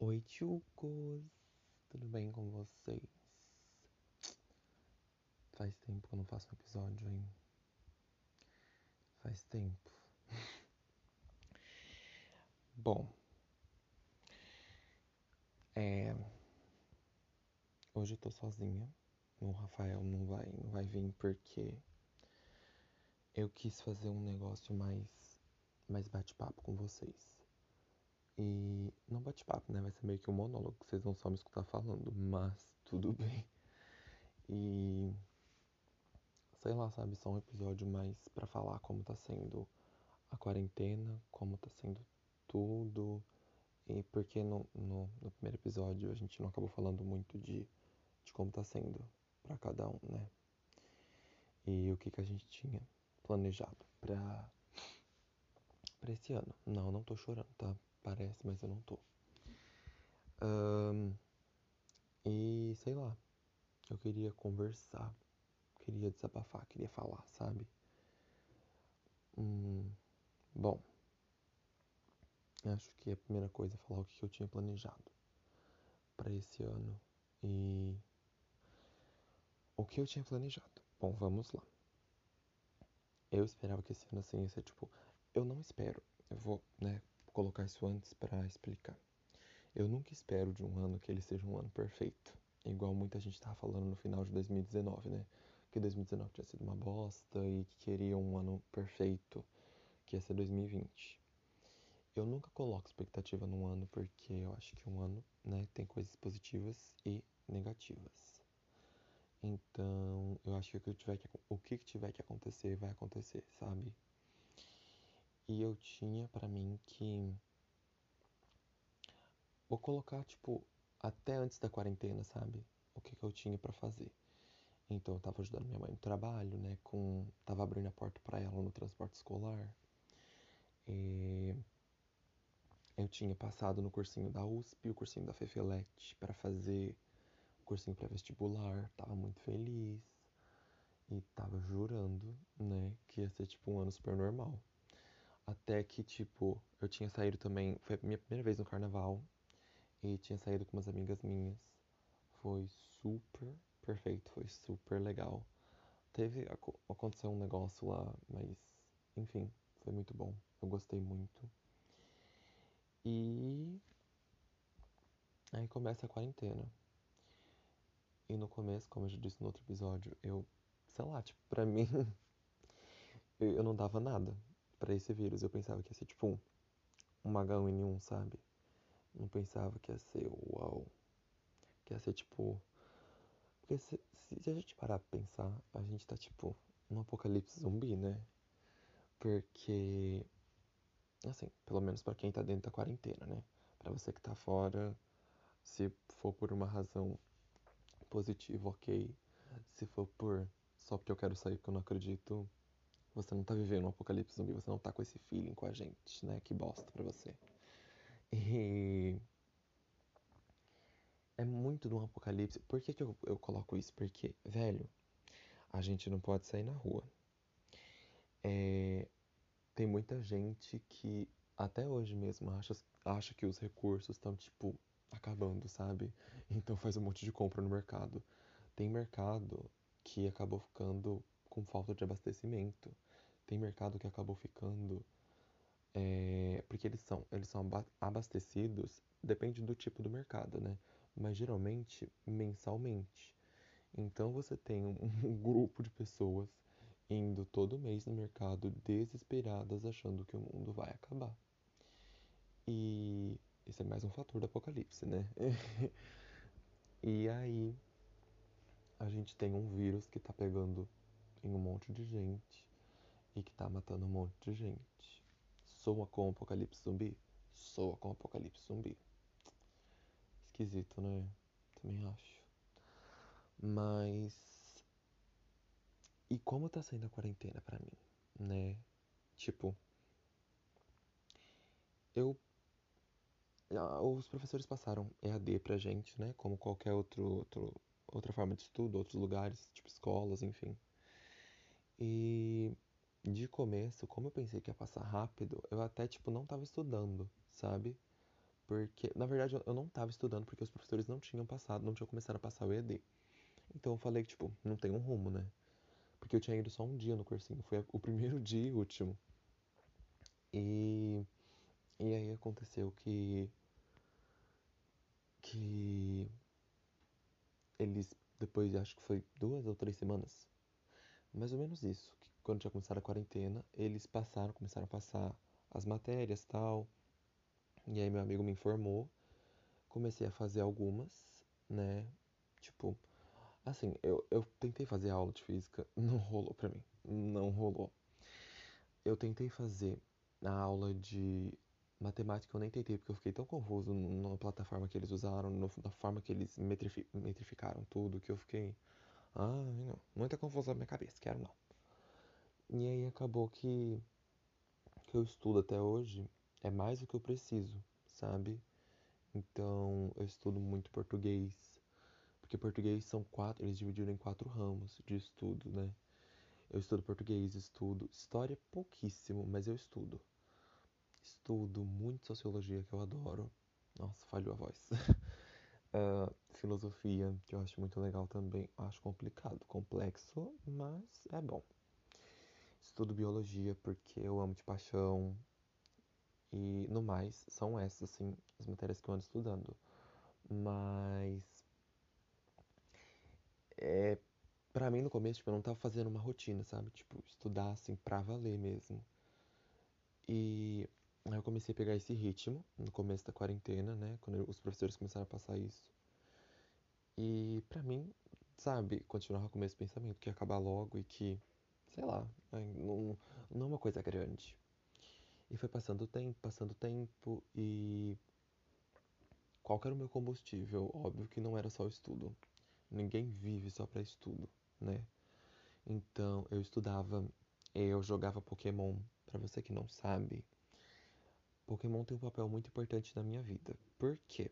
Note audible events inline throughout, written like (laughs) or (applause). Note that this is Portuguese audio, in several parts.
Oi, tchucos! Tudo bem com vocês? Faz tempo que eu não faço um episódio, hein? Faz tempo. (laughs) Bom, é... hoje eu tô sozinha. O Rafael não vai, não vai vir porque eu quis fazer um negócio mais, mais bate-papo com vocês. E não bate-papo, né? Vai ser meio que um monólogo, vocês vão só me escutar falando, mas tudo (laughs) bem. E sei lá, sabe, só um episódio mais para falar como tá sendo a quarentena, como tá sendo tudo. E porque no, no, no primeiro episódio a gente não acabou falando muito de, de como tá sendo para cada um, né? E o que, que a gente tinha planejado pra, pra esse ano. Não, não tô chorando, tá? Parece, mas eu não tô. Um, e sei lá, eu queria conversar, queria desabafar, queria falar, sabe? Hum, bom, acho que a primeira coisa é falar o que eu tinha planejado para esse ano e o que eu tinha planejado. Bom, vamos lá. Eu esperava que esse ano assim ia ser tipo, eu não espero. Eu vou, né, colocar isso antes para explicar. Eu nunca espero de um ano que ele seja um ano perfeito, igual muita gente tava falando no final de 2019, né? Que 2019 tinha sido uma bosta e que queria um ano perfeito, que ia ser 2020. Eu nunca coloco expectativa num ano porque eu acho que um ano, né, tem coisas positivas e negativas. Então, eu acho que o que tiver que, o que tiver que acontecer vai acontecer, sabe? E eu tinha para mim que vou colocar tipo até antes da quarentena, sabe? O que, que eu tinha para fazer. Então eu tava ajudando minha mãe no trabalho, né? Com tava abrindo a porta para ela no transporte escolar. E eu tinha passado no cursinho da USP, o cursinho da Fefelete para fazer o cursinho pré-vestibular, tava muito feliz e tava jurando, né, que ia ser tipo um ano super normal. Até que, tipo, eu tinha saído também. Foi a minha primeira vez no carnaval. E tinha saído com umas amigas minhas. Foi super perfeito, foi super legal. Teve. Aconteceu um negócio lá, mas. Enfim, foi muito bom. Eu gostei muito. E. Aí começa a quarentena. E no começo, como eu já disse no outro episódio, eu. Sei lá, tipo, pra (laughs) mim. eu não dava nada para esse vírus. Eu pensava que ia ser tipo um, um H1N1, sabe? Não pensava que ia ser uau. Que ia ser tipo. Porque se, se a gente parar pra pensar, a gente tá tipo num apocalipse zumbi, né? Porque. Assim, pelo menos para quem tá dentro da quarentena, né? Pra você que tá fora, se for por uma razão positiva, ok. Se for por só porque eu quero sair porque eu não acredito, você não tá vivendo um apocalipse zumbi, você não tá com esse feeling com a gente, né? Que bosta pra você. E. É muito de um apocalipse. Por que, que eu, eu coloco isso? Porque, velho, a gente não pode sair na rua. É, tem muita gente que até hoje mesmo acha, acha que os recursos estão, tipo, acabando, sabe? Então faz um monte de compra no mercado. Tem mercado que acabou ficando com falta de abastecimento tem mercado que acabou ficando é, porque eles são eles são abastecidos depende do tipo do mercado né? Mas geralmente mensalmente. Então você tem (laughs) um, grupo de pessoas indo todo mês no mercado desesperadas achando que o mundo vai acabar. E esse é mais um fator do apocalipse né? (laughs) E aí a gente tem um vírus que está pegando em um monte de gente e que tá matando um monte de gente. Soa com o apocalipse zumbi? Soa com o apocalipse zumbi. Esquisito, né? Também acho. Mas. E como tá sendo a quarentena pra mim, né? Tipo. Eu. Os professores passaram EAD pra gente, né? Como qualquer outro, outro, outra forma de estudo, outros lugares, tipo escolas, enfim. E de começo, como eu pensei que ia passar rápido, eu até, tipo, não tava estudando, sabe? Porque, na verdade, eu não tava estudando porque os professores não tinham passado, não tinham começado a passar o ED. Então eu falei que, tipo, não tem um rumo, né? Porque eu tinha ido só um dia no cursinho, foi o primeiro (laughs) dia e último. E, e aí aconteceu que que eles depois acho que foi duas ou três semanas, mais ou menos isso, quando tinha começado a quarentena, eles passaram, começaram a passar as matérias tal. E aí meu amigo me informou, comecei a fazer algumas, né? Tipo, assim, eu, eu tentei fazer aula de física, (laughs) não rolou pra mim, não rolou. Eu tentei fazer a aula de matemática, eu nem tentei porque eu fiquei tão confuso na plataforma que eles usaram, na forma que eles metrifi, metrificaram tudo, que eu fiquei, ah, não, muita confusão na minha cabeça, quero não. E aí acabou que, que eu estudo até hoje é mais do que eu preciso, sabe? Então eu estudo muito português, porque português são quatro, eles dividiram em quatro ramos de estudo, né? Eu estudo português, estudo história pouquíssimo, mas eu estudo. Estudo muito sociologia, que eu adoro. Nossa, falhou a voz. uh, (laughs) filosofia, que eu acho muito legal também. Acho complicado, complexo, mas é bom. Estudo biologia porque eu amo de paixão. E no mais, são essas, assim, as matérias que eu ando estudando. Mas. É. Pra mim, no começo, tipo, eu não tava fazendo uma rotina, sabe? Tipo, estudar, assim, pra valer mesmo. E aí eu comecei a pegar esse ritmo no começo da quarentena, né? Quando os professores começaram a passar isso. E pra mim, sabe, continuava com o mesmo pensamento, que ia acabar logo e que, sei lá, não, não é uma coisa grande. E foi passando o tempo, passando o tempo e. Qual era o meu combustível? Óbvio que não era só o estudo. Ninguém vive só para estudo, né? Então eu estudava, eu jogava Pokémon. Para você que não sabe, Pokémon tem um papel muito importante na minha vida. Por quê?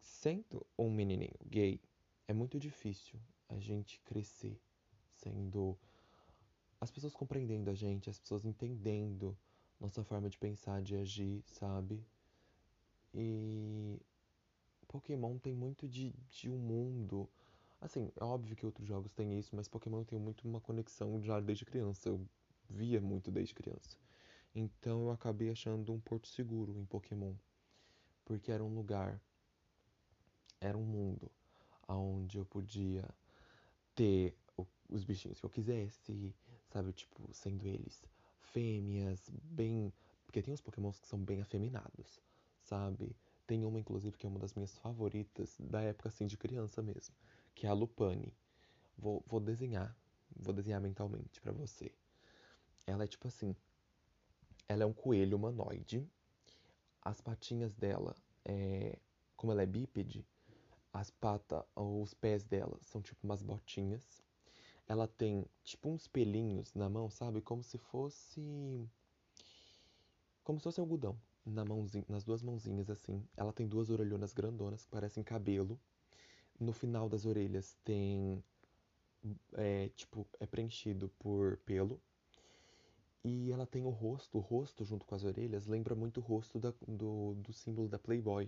Sendo um menininho gay, é muito difícil a gente crescer sendo as pessoas compreendendo a gente, as pessoas entendendo nossa forma de pensar, de agir, sabe? E Pokémon tem muito de, de um mundo. Assim, é óbvio que outros jogos têm isso, mas Pokémon tem muito uma conexão já desde criança. Eu via muito desde criança. Então eu acabei achando um porto seguro em Pokémon. Porque era um lugar, era um mundo onde eu podia ter os bichinhos que eu quisesse, sabe? Tipo, sendo eles fêmeas, bem. Porque tem uns pokémons que são bem afeminados, sabe? Tem uma, inclusive, que é uma das minhas favoritas, da época assim de criança mesmo, que é a Lupane. Vou, vou desenhar, vou desenhar mentalmente para você. Ela é tipo assim: ela é um coelho humanoide. As patinhas dela, é, como ela é bípede, as patas, os pés dela são tipo umas botinhas ela tem tipo uns pelinhos na mão, sabe? Como se fosse. Como se fosse algodão na mãozinha, nas duas mãozinhas assim. Ela tem duas orelhonas grandonas que parecem cabelo. No final das orelhas tem. É, tipo, é preenchido por pelo. E ela tem o rosto, o rosto junto com as orelhas lembra muito o rosto da, do, do símbolo da Playboy.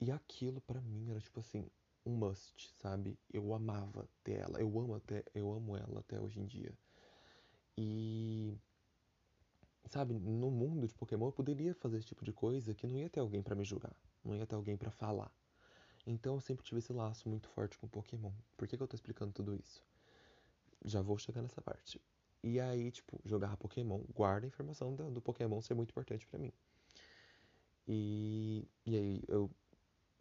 E aquilo para mim era tipo assim, um must, sabe? Eu amava ter ela, eu amo até, eu amo ela até hoje em dia. E sabe, no mundo de Pokémon eu poderia fazer esse tipo de coisa que não ia ter alguém para me julgar, não ia ter alguém para falar. Então eu sempre tive esse laço muito forte com Pokémon. Por que, que eu tô explicando tudo isso? Já vou chegar nessa parte. E aí, tipo, jogar Pokémon, guarda a informação do, do Pokémon ser muito importante para mim. E, e aí eu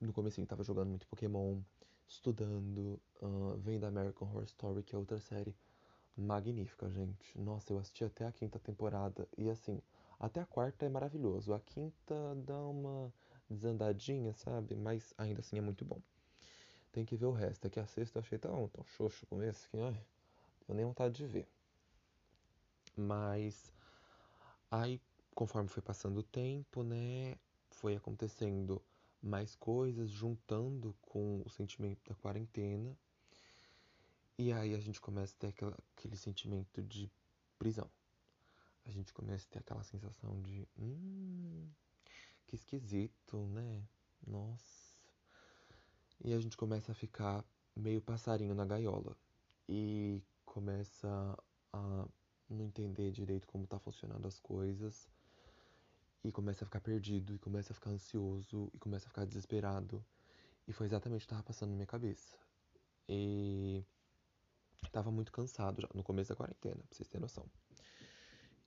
no começo tava jogando muito Pokémon, estudando, uh, vendo American Horror Story, que é outra série magnífica, gente. Nossa, eu assisti até a quinta temporada e assim, até a quarta é maravilhoso. A quinta dá uma desandadinha, sabe? Mas ainda assim é muito bom. Tem que ver o resto. É que a sexta eu achei tão, tão xoxo com esse que, ai, eu nem vontade de ver. Mas aí, conforme foi passando o tempo, né, foi acontecendo mais coisas, juntando com o sentimento da quarentena. E aí a gente começa a ter aquela, aquele sentimento de prisão. A gente começa a ter aquela sensação de: hum, que esquisito, né? Nossa. E a gente começa a ficar meio passarinho na gaiola. E começa a não entender direito como tá funcionando as coisas. E começa a ficar perdido, e começa a ficar ansioso, e começa a ficar desesperado. E foi exatamente o que tava passando na minha cabeça. E tava muito cansado já, no começo da quarentena, pra vocês terem noção.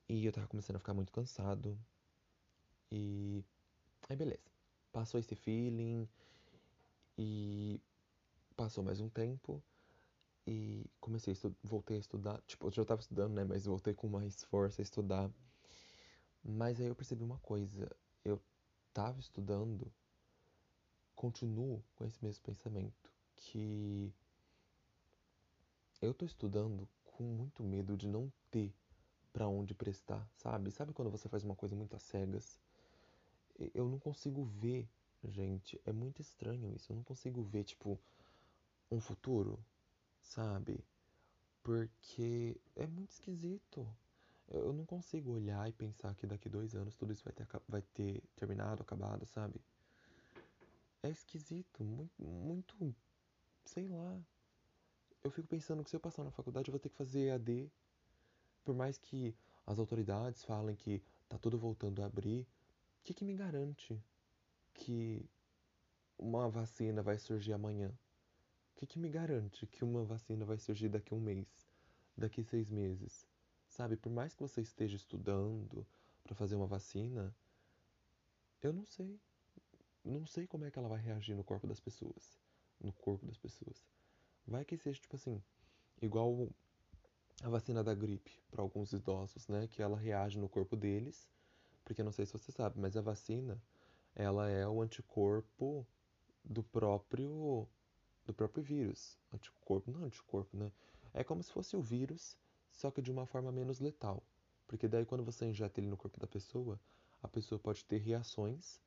E eu tava começando a ficar muito cansado. E aí beleza. Passou esse feeling e passou mais um tempo e comecei a estudar, voltei a estudar, tipo, eu já tava estudando, né, mas voltei com mais força a estudar. Mas aí eu percebi uma coisa, eu tava estudando, continuo com esse mesmo pensamento, que eu tô estudando com muito medo de não ter para onde prestar, sabe? Sabe quando você faz uma coisa muito às cegas? Eu não consigo ver, gente, é muito estranho isso. Eu não consigo ver, tipo, um futuro, sabe? Porque é muito esquisito. Eu não consigo olhar e pensar que daqui dois anos tudo isso vai ter, vai ter terminado, acabado, sabe? É esquisito, muito, muito, sei lá. Eu fico pensando que se eu passar na faculdade eu vou ter que fazer EAD por mais que as autoridades falem que tá tudo voltando a abrir, o que, que me garante que uma vacina vai surgir amanhã? O que, que me garante que uma vacina vai surgir daqui a um mês, daqui seis meses? Sabe, por mais que você esteja estudando para fazer uma vacina, eu não sei. Não sei como é que ela vai reagir no corpo das pessoas. No corpo das pessoas. Vai que seja tipo assim, igual a vacina da gripe para alguns idosos, né, que ela reage no corpo deles, porque não sei se você sabe, mas a vacina, ela é o anticorpo do próprio do próprio vírus. Anticorpo, não é anticorpo, né? É como se fosse o vírus, só que de uma forma menos letal. Porque daí quando você injeta ele no corpo da pessoa, a pessoa pode ter reações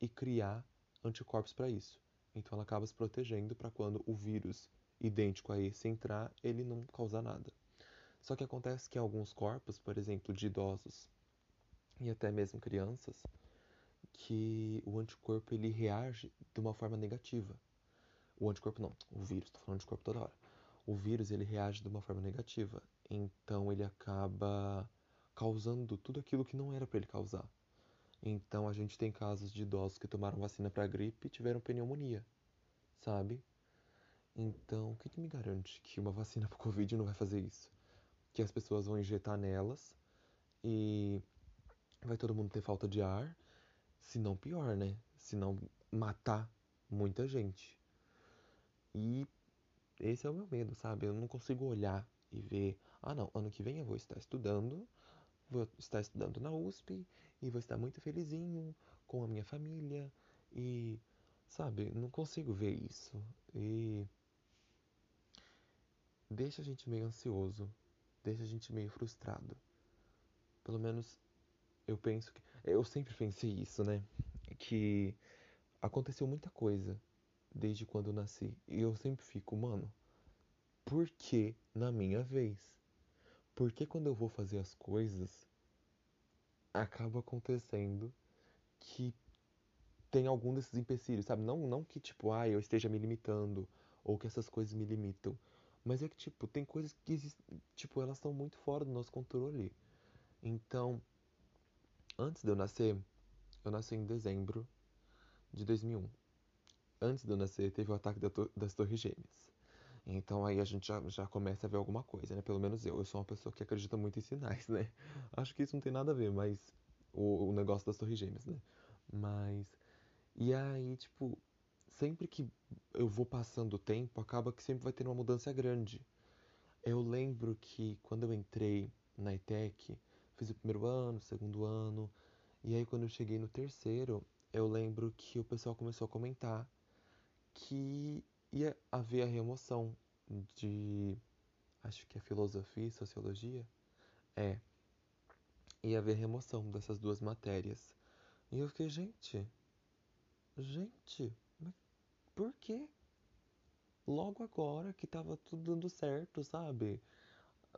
e criar anticorpos para isso. Então ela acaba se protegendo para quando o vírus idêntico a esse entrar, ele não causar nada. Só que acontece que em alguns corpos, por exemplo, de idosos e até mesmo crianças, que o anticorpo ele reage de uma forma negativa. O anticorpo não, o vírus, estou falando de corpo toda hora. O vírus ele reage de uma forma negativa, então ele acaba causando tudo aquilo que não era para ele causar. Então a gente tem casos de idosos que tomaram vacina para gripe e tiveram pneumonia, sabe? Então, o que, me garante que uma vacina para Covid não vai fazer isso? que as pessoas vão injetar nelas e vai todo mundo ter falta de ar, se não pior, né? Se não matar muita gente. E esse é o meu medo, sabe? Eu não consigo olhar e ver, ah não, ano que vem eu vou estar estudando, vou estar estudando na USP e vou estar muito felizinho com a minha família e sabe, não consigo ver isso. E deixa a gente meio ansioso deixa a gente meio frustrado. Pelo menos eu penso que. Eu sempre pensei isso, né? Que aconteceu muita coisa desde quando eu nasci. E eu sempre fico, mano, por que na minha vez? Por que quando eu vou fazer as coisas acaba acontecendo que tem algum desses empecilhos, sabe? Não, não que tipo, ah, eu esteja me limitando ou que essas coisas me limitam, mas é que, tipo, tem coisas que tipo, elas estão muito fora do nosso controle. Então, antes de eu nascer, eu nasci em dezembro de 2001. Antes de eu nascer, teve o ataque das Torres Gêmeas. Então aí a gente já, já começa a ver alguma coisa, né? Pelo menos eu. Eu sou uma pessoa que acredita muito em sinais, né? (laughs) Acho que isso não tem nada a ver, mas. O, o negócio das Torres Gêmeas, né? Mas. E aí, tipo, sempre que eu vou passando o tempo, acaba que sempre vai ter uma mudança grande. Eu lembro que quando eu entrei na ETEC, fiz o primeiro ano, o segundo ano, e aí quando eu cheguei no terceiro, eu lembro que o pessoal começou a comentar que ia haver a remoção de acho que é filosofia e sociologia. É. Ia haver remoção dessas duas matérias. E eu fiquei, gente, gente, por quê? Logo agora que tava tudo dando certo, sabe?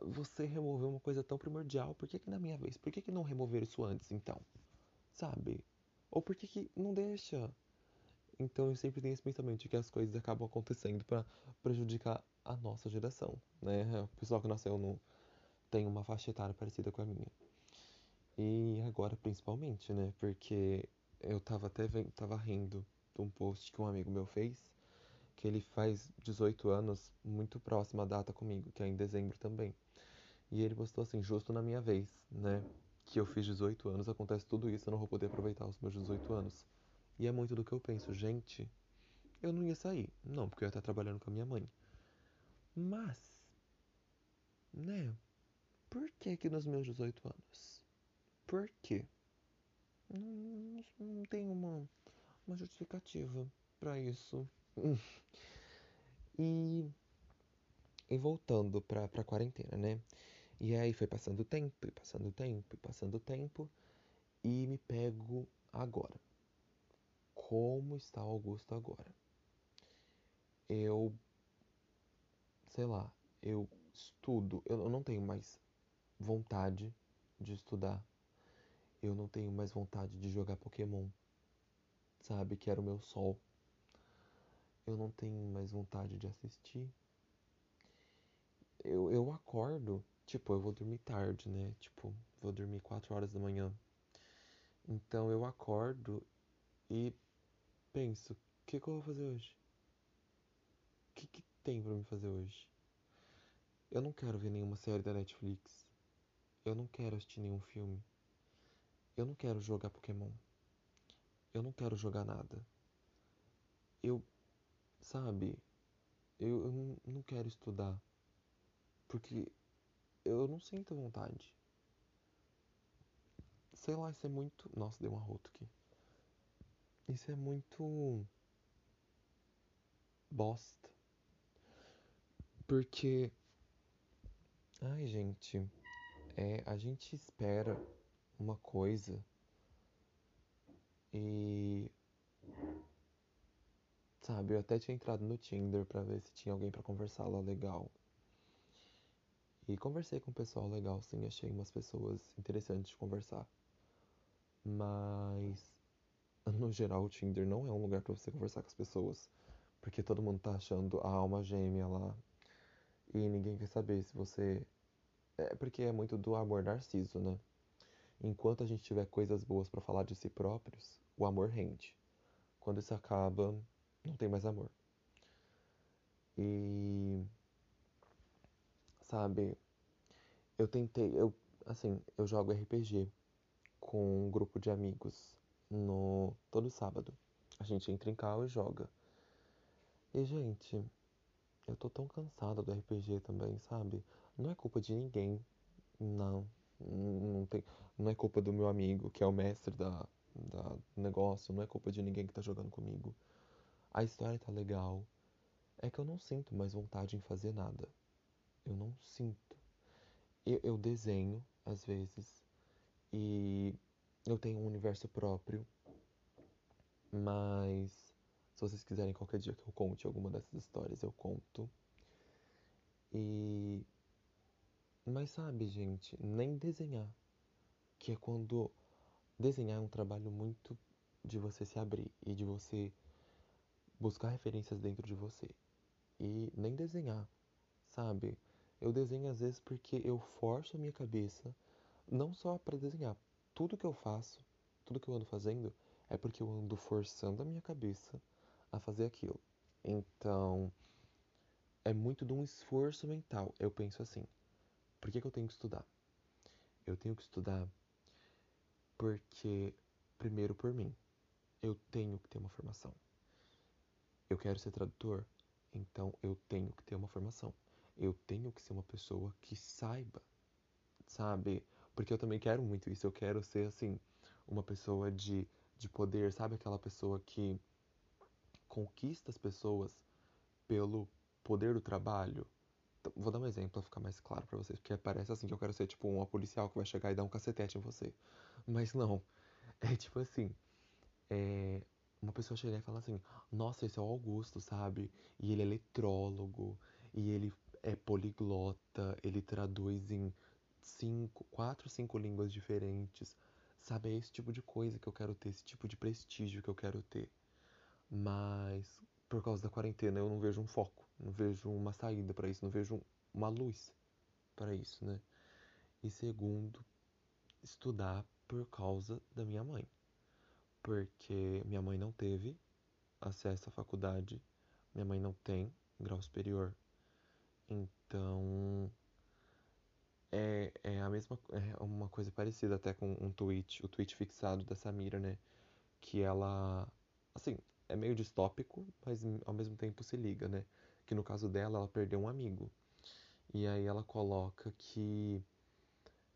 Você removeu uma coisa tão primordial, por que que na minha vez? Por que que não remover isso antes, então? Sabe? Ou por que que não deixa? Então eu sempre tenho esse pensamento de que as coisas acabam acontecendo para prejudicar a nossa geração, né? O pessoal que nasceu no tem uma faixa etária parecida com a minha. E agora principalmente, né? Porque eu tava até tava rindo de um post que um amigo meu fez, que ele faz 18 anos, muito próxima data comigo, que é em dezembro também. E ele postou assim, justo na minha vez, né? Que eu fiz 18 anos, acontece tudo isso, eu não vou poder aproveitar os meus 18 anos. E é muito do que eu penso, gente, eu não ia sair. Não, porque eu ia estar trabalhando com a minha mãe. Mas, né? Por que que nos meus 18 anos? Por quê? Não, não tem uma, uma justificativa para isso. (laughs) E, e voltando pra, pra quarentena, né? E aí foi passando o tempo, e passando o tempo, e passando o tempo, e me pego agora. Como está o Augusto agora? Eu, sei lá, eu estudo, eu não tenho mais vontade de estudar. Eu não tenho mais vontade de jogar Pokémon, sabe? Que era o meu sol. Eu não tenho mais vontade de assistir. Eu, eu acordo, tipo, eu vou dormir tarde, né? Tipo, vou dormir 4 horas da manhã. Então eu acordo e penso, o que, que eu vou fazer hoje? O que, que tem pra me fazer hoje? Eu não quero ver nenhuma série da Netflix. Eu não quero assistir nenhum filme. Eu não quero jogar Pokémon. Eu não quero jogar nada. Eu, sabe, eu, eu não, não quero estudar. Porque eu não sinto vontade. Sei lá, isso é muito. Nossa, deu um arroto aqui. Isso é muito. bosta. Porque. Ai, gente. É, a gente espera uma coisa e. Sabe, eu até tinha entrado no Tinder pra ver se tinha alguém pra conversar lá legal. E conversei com o pessoal legal, sim, achei umas pessoas interessantes de conversar. Mas, no geral, o Tinder não é um lugar pra você conversar com as pessoas. Porque todo mundo tá achando a alma gêmea lá. E ninguém quer saber se você. É porque é muito do amor narciso, né? Enquanto a gente tiver coisas boas pra falar de si próprios, o amor rende. Quando isso acaba, não tem mais amor. E. Sabe, eu tentei. Eu, assim, eu jogo RPG com um grupo de amigos no todo sábado. A gente entra em cal e joga. E, gente, eu tô tão cansada do RPG também, sabe? Não é culpa de ninguém. Não. Não, tem, não é culpa do meu amigo, que é o mestre da, da negócio. Não é culpa de ninguém que tá jogando comigo. A história tá legal. É que eu não sinto mais vontade em fazer nada. Eu não sinto. Eu, eu desenho, às vezes. E eu tenho um universo próprio. Mas se vocês quiserem qualquer dia que eu conte alguma dessas histórias, eu conto. E. Mas sabe, gente, nem desenhar. Que é quando. Desenhar é um trabalho muito de você se abrir e de você buscar referências dentro de você. E nem desenhar, sabe? Eu desenho às vezes porque eu forço a minha cabeça, não só para desenhar. Tudo que eu faço, tudo que eu ando fazendo, é porque eu ando forçando a minha cabeça a fazer aquilo. Então, é muito de um esforço mental. Eu penso assim: por que, que eu tenho que estudar? Eu tenho que estudar porque, primeiro, por mim, eu tenho que ter uma formação. Eu quero ser tradutor, então eu tenho que ter uma formação. Eu tenho que ser uma pessoa que saiba, sabe? Porque eu também quero muito isso. Eu quero ser, assim, uma pessoa de, de poder, sabe? Aquela pessoa que conquista as pessoas pelo poder do trabalho. Então, vou dar um exemplo pra ficar mais claro pra vocês, porque parece assim que eu quero ser tipo uma policial que vai chegar e dar um cacetete em você. Mas não. É tipo assim, é, uma pessoa chegar e falar assim: Nossa, esse é o Augusto, sabe? E ele é letrólogo, e ele é poliglota, ele traduz em cinco, quatro, cinco línguas diferentes, sabe, é esse tipo de coisa que eu quero ter, esse tipo de prestígio que eu quero ter. Mas por causa da quarentena eu não vejo um foco, não vejo uma saída para isso, não vejo uma luz para isso, né? E segundo, estudar por causa da minha mãe. Porque minha mãe não teve acesso à faculdade, minha mãe não tem grau superior. Então, é, é a mesma é uma coisa parecida até com um tweet, o tweet fixado da Samira, né? Que ela, assim, é meio distópico, mas ao mesmo tempo se liga, né? Que no caso dela, ela perdeu um amigo. E aí ela coloca que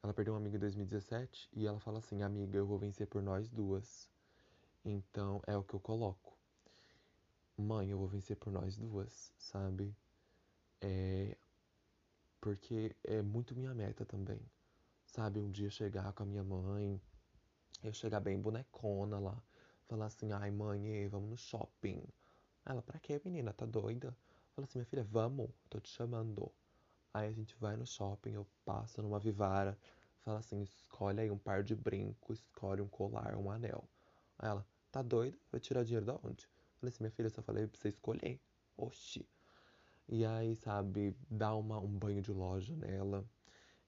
ela perdeu um amigo em 2017 e ela fala assim: Amiga, eu vou vencer por nós duas. Então é o que eu coloco. Mãe, eu vou vencer por nós duas, sabe? É. Porque é muito minha meta também. Sabe? Um dia chegar com a minha mãe, eu chegar bem bonecona lá, falar assim: Ai, mãe, vamos no shopping. Ela, pra quê, menina? Tá doida? Fala assim: Minha filha, vamos, tô te chamando. Aí a gente vai no shopping, eu passo numa Vivara, fala assim, escolhe aí um par de brinco, escolhe um colar, um anel. Aí ela, tá doida? Vai tirar dinheiro da onde? Falei assim, minha filha, eu só falei pra você escolher. Oxi. E aí, sabe, dar uma, um banho de loja nela,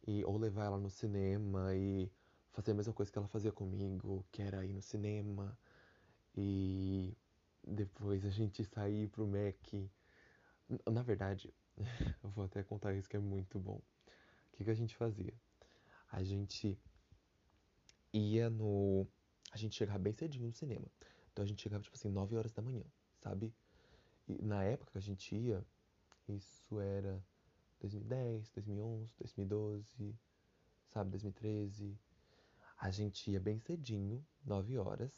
e, ou levar ela no cinema e fazer a mesma coisa que ela fazia comigo, que era ir no cinema, e depois a gente sair pro Mac. Na verdade, (laughs) eu vou até contar isso que é muito bom. O que, que a gente fazia? A gente ia no. A gente chegava bem cedinho no cinema. Então a gente chegava, tipo assim, 9 horas da manhã, sabe? E na época que a gente ia, isso era 2010, 2011, 2012, sabe? 2013. A gente ia bem cedinho, 9 horas.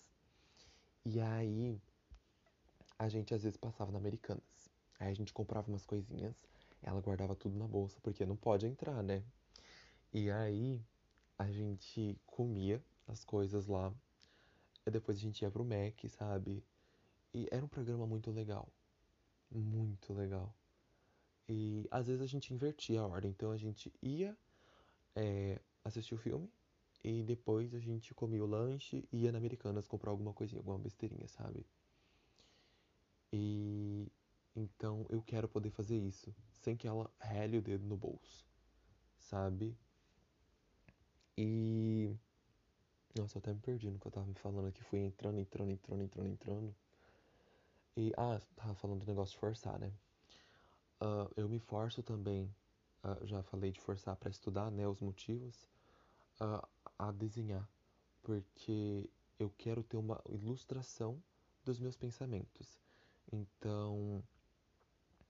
E aí a gente às vezes passava na Americanas. Aí a gente comprava umas coisinhas, ela guardava tudo na bolsa, porque não pode entrar, né? E aí a gente comia as coisas lá, e depois a gente ia pro Mac, sabe? E era um programa muito legal. Muito legal. E às vezes a gente invertia a ordem, então a gente ia é, assistir o filme e depois a gente comia o lanche e ia na Americanas comprar alguma coisinha, alguma besteirinha, sabe? E então eu quero poder fazer isso sem que ela rele o dedo no bolso, sabe? E. Nossa, eu até me perdi no que eu tava me falando aqui. Fui entrando, entrando, entrando, entrando, entrando. E. Ah, tava falando do negócio de forçar, né? Uh, eu me forço também. Uh, já falei de forçar para estudar, né? Os motivos. Uh, a desenhar. Porque eu quero ter uma ilustração dos meus pensamentos. Então,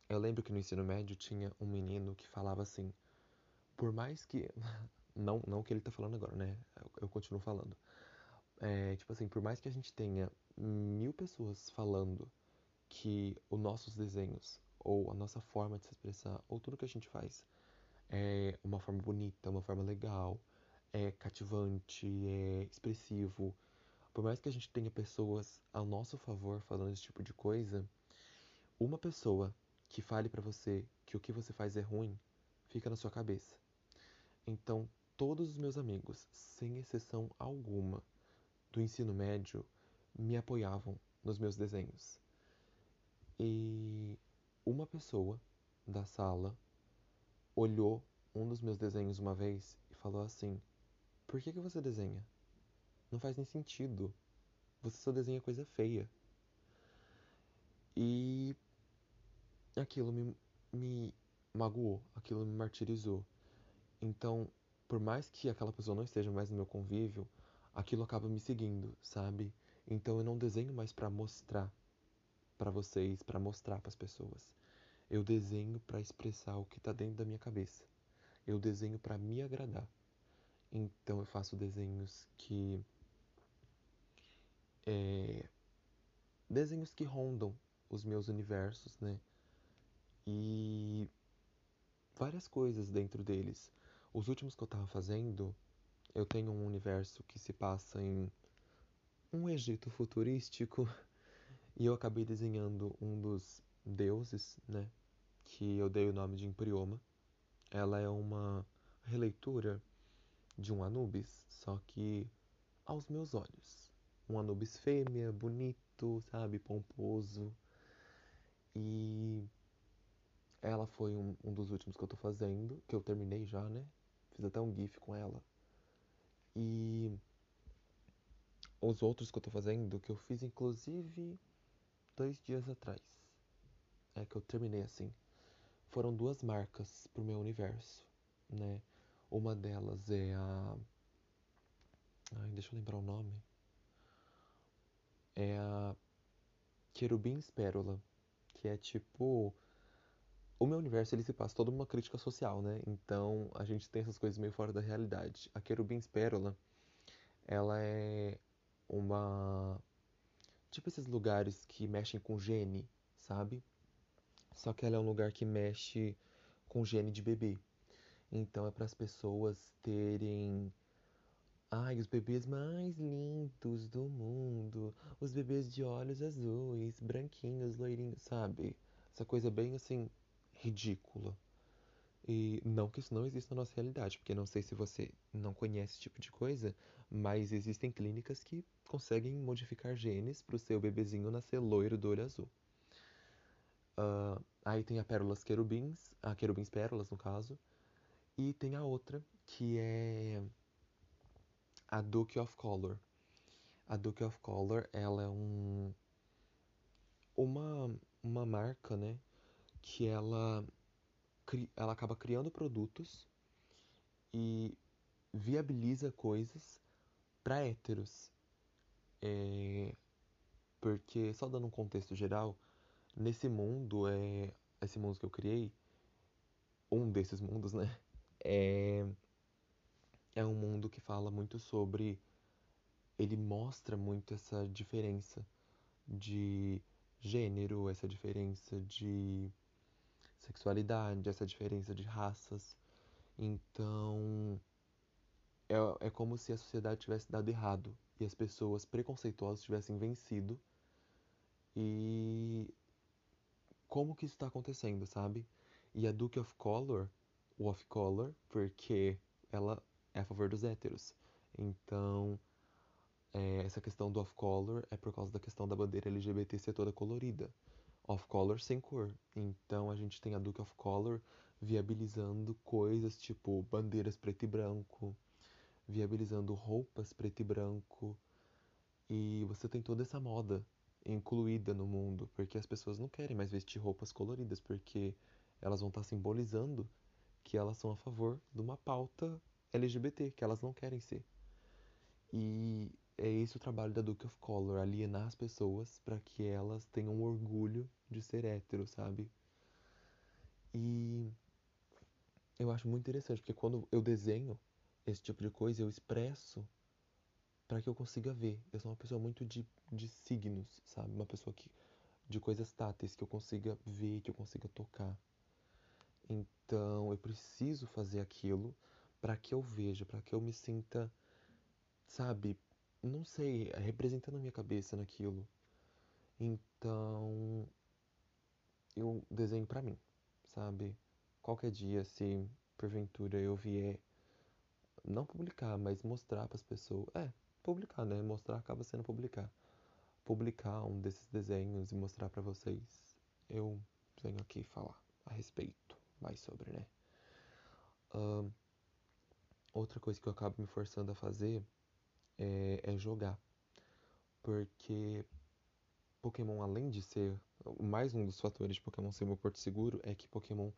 eu lembro que no ensino médio tinha um menino que falava assim: por mais que. (laughs) Não, não o que ele tá falando agora, né? Eu, eu continuo falando. É, tipo assim, por mais que a gente tenha mil pessoas falando que os nossos desenhos, ou a nossa forma de se expressar, ou tudo que a gente faz, é uma forma bonita, uma forma legal, é cativante, é expressivo. Por mais que a gente tenha pessoas ao nosso favor falando esse tipo de coisa, uma pessoa que fale para você que o que você faz é ruim, fica na sua cabeça. Então, todos os meus amigos, sem exceção alguma, do ensino médio, me apoiavam nos meus desenhos. E uma pessoa da sala olhou um dos meus desenhos uma vez e falou assim: Por que, que você desenha? Não faz nem sentido. Você só desenha coisa feia. E aquilo me, me magoou, aquilo me martirizou. Então, por mais que aquela pessoa não esteja mais no meu convívio, aquilo acaba me seguindo, sabe? Então eu não desenho mais para mostrar para vocês, para mostrar para as pessoas. Eu desenho para expressar o que está dentro da minha cabeça. Eu desenho para me agradar. Então eu faço desenhos que é, desenhos que rondam os meus universos, né? E várias coisas dentro deles. Os últimos que eu tava fazendo, eu tenho um universo que se passa em um Egito futurístico (laughs) e eu acabei desenhando um dos deuses, né? Que eu dei o nome de Imprioma. Ela é uma releitura de um Anubis, só que aos meus olhos. Um Anubis fêmea, bonito, sabe, pomposo. E ela foi um, um dos últimos que eu tô fazendo, que eu terminei já, né? Fiz até um GIF com ela. E os outros que eu tô fazendo, que eu fiz inclusive dois dias atrás. É que eu terminei assim. Foram duas marcas pro meu universo, né? Uma delas é a. Ai, deixa eu lembrar o nome. É a Querubins Pérola, que é tipo. O meu universo ele se passa toda uma crítica social, né? Então a gente tem essas coisas meio fora da realidade. A Querubins Pérola, ela é uma. Tipo esses lugares que mexem com gene, sabe? Só que ela é um lugar que mexe com gene de bebê. Então é para as pessoas terem. Ai, os bebês mais lindos do mundo. Os bebês de olhos azuis, branquinhos, loirinhos, sabe? Essa coisa bem assim, ridícula. E não que isso não exista na nossa realidade, porque não sei se você não conhece esse tipo de coisa, mas existem clínicas que conseguem modificar genes para o seu bebezinho nascer loiro do olho azul. Uh, aí tem a Pérolas Querubins, a Querubins Pérolas no caso, e tem a outra que é a Duke of Color. A Duke of Color, ela é um uma uma marca, né, que ela ela acaba criando produtos e viabiliza coisas para héteros. É, porque, só dando um contexto geral, nesse mundo, é, esse mundo que eu criei, um desses mundos, (laughs) né? É, é um mundo que fala muito sobre. Ele mostra muito essa diferença de gênero, essa diferença de sexualidade, essa diferença de raças. Então, é, é como se a sociedade tivesse dado errado e as pessoas preconceituosas tivessem vencido. E como que isso está acontecendo, sabe? E a Duke of Color, o of Color, porque ela é a favor dos héteros. Então, é, essa questão do off color é por causa da questão da bandeira LGBT ser toda colorida off-color sem cor. Então a gente tem a Duke of Color viabilizando coisas tipo bandeiras preto e branco, viabilizando roupas preto e branco. E você tem toda essa moda incluída no mundo, porque as pessoas não querem mais vestir roupas coloridas, porque elas vão estar simbolizando que elas são a favor de uma pauta LGBT, que elas não querem ser. E é esse o trabalho da Duke of Color, alienar as pessoas para que elas tenham orgulho de ser hétero, sabe? E eu acho muito interessante, porque quando eu desenho esse tipo de coisa, eu expresso para que eu consiga ver. Eu sou uma pessoa muito de, de signos, sabe? Uma pessoa que de coisas táteis que eu consiga ver, que eu consiga tocar. Então, eu preciso fazer aquilo para que eu veja, para que eu me sinta, sabe, não sei, representando a minha cabeça naquilo. Então, eu desenho para mim, sabe? Qualquer dia, se porventura eu vier não publicar, mas mostrar para as pessoas, é, publicar, né? Mostrar acaba sendo publicar. Publicar um desses desenhos e mostrar para vocês. Eu venho aqui falar a respeito mais sobre, né? Uh, outra coisa que eu acabo me forçando a fazer é, é jogar. Porque Pokémon, além de ser mais um dos fatores de Pokémon ser meu porto seguro, é que Pokémon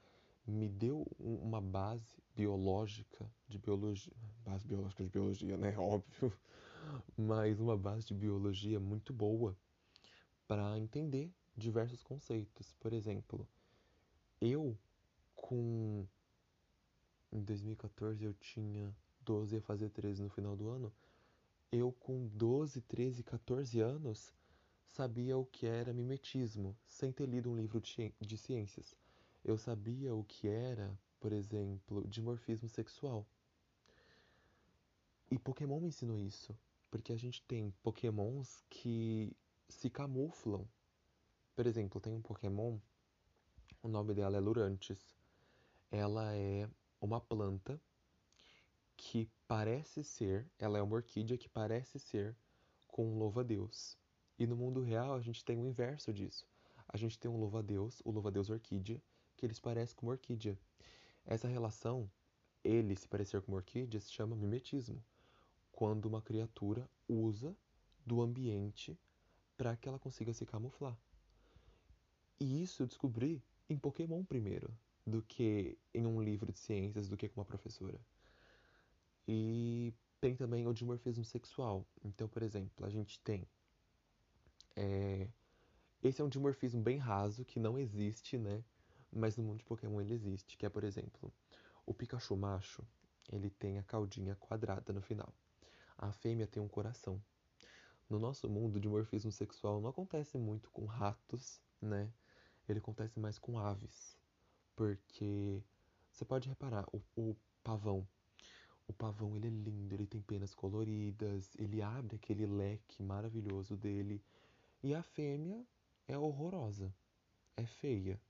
me deu uma base biológica de biologia, base biológica de biologia, né, (laughs) óbvio, mas uma base de biologia muito boa para entender diversos conceitos. Por exemplo, eu com em 2014 eu tinha 12 a fazer 13 no final do ano eu com 12, 13, 14 anos sabia o que era mimetismo, sem ter lido um livro de ciências. Eu sabia o que era, por exemplo, dimorfismo sexual. E Pokémon me ensinou isso, porque a gente tem Pokémons que se camuflam. Por exemplo, tem um Pokémon, o nome dela é Lurantis. Ela é uma planta que parece ser, ela é uma orquídea que parece ser com um louva-a-Deus. E no mundo real a gente tem o inverso disso. A gente tem um louva-a-Deus, o louva-a-Deus orquídea, que eles parecem com uma orquídea. Essa relação, ele se parecer com uma orquídea, se chama mimetismo. Quando uma criatura usa do ambiente para que ela consiga se camuflar. E isso eu descobri em Pokémon primeiro, do que em um livro de ciências, do que com uma professora. E tem também o dimorfismo sexual. Então, por exemplo, a gente tem. É, esse é um dimorfismo bem raso, que não existe, né? Mas no mundo de Pokémon ele existe, que é, por exemplo, o Pikachu macho, ele tem a caudinha quadrada no final. A fêmea tem um coração. No nosso mundo, o dimorfismo sexual não acontece muito com ratos, né? Ele acontece mais com aves. Porque você pode reparar, o, o pavão, o pavão ele é lindo, ele tem penas coloridas, ele abre aquele leque maravilhoso dele. E a fêmea é horrorosa, é feia.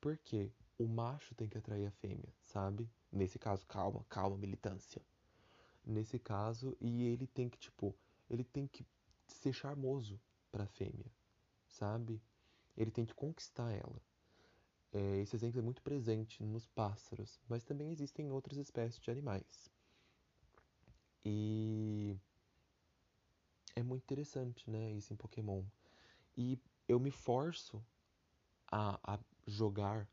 Por quê? O macho tem que atrair a fêmea, sabe? Nesse caso, calma, calma, militância. Nesse caso, e ele tem que, tipo, ele tem que ser charmoso pra fêmea, sabe? Ele tem que conquistar ela. É, esse exemplo é muito presente nos pássaros, mas também existem outras espécies de animais. E é muito interessante, né, isso em Pokémon. E eu me forço a, a jogar,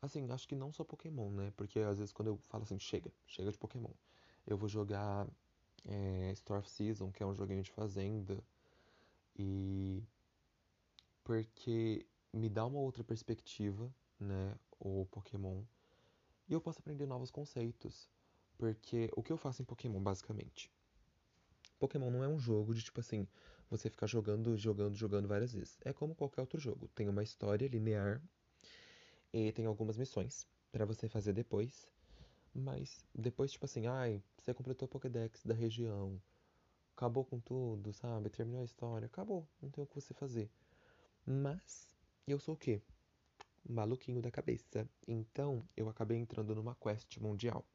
assim, acho que não só Pokémon, né, porque às vezes quando eu falo assim, chega, chega de Pokémon, eu vou jogar é, of Season, que é um joguinho de fazenda, e porque me dá uma outra perspectiva, né, o Pokémon, e eu posso aprender novos conceitos. Porque o que eu faço em Pokémon, basicamente? Pokémon não é um jogo de tipo assim, você ficar jogando, jogando, jogando várias vezes. É como qualquer outro jogo. Tem uma história linear e tem algumas missões para você fazer depois. Mas depois, tipo assim, ai, você completou o Pokédex da região, acabou com tudo, sabe? Terminou a história, acabou, não tem o que você fazer. Mas eu sou o quê? Maluquinho da cabeça. Então eu acabei entrando numa quest mundial.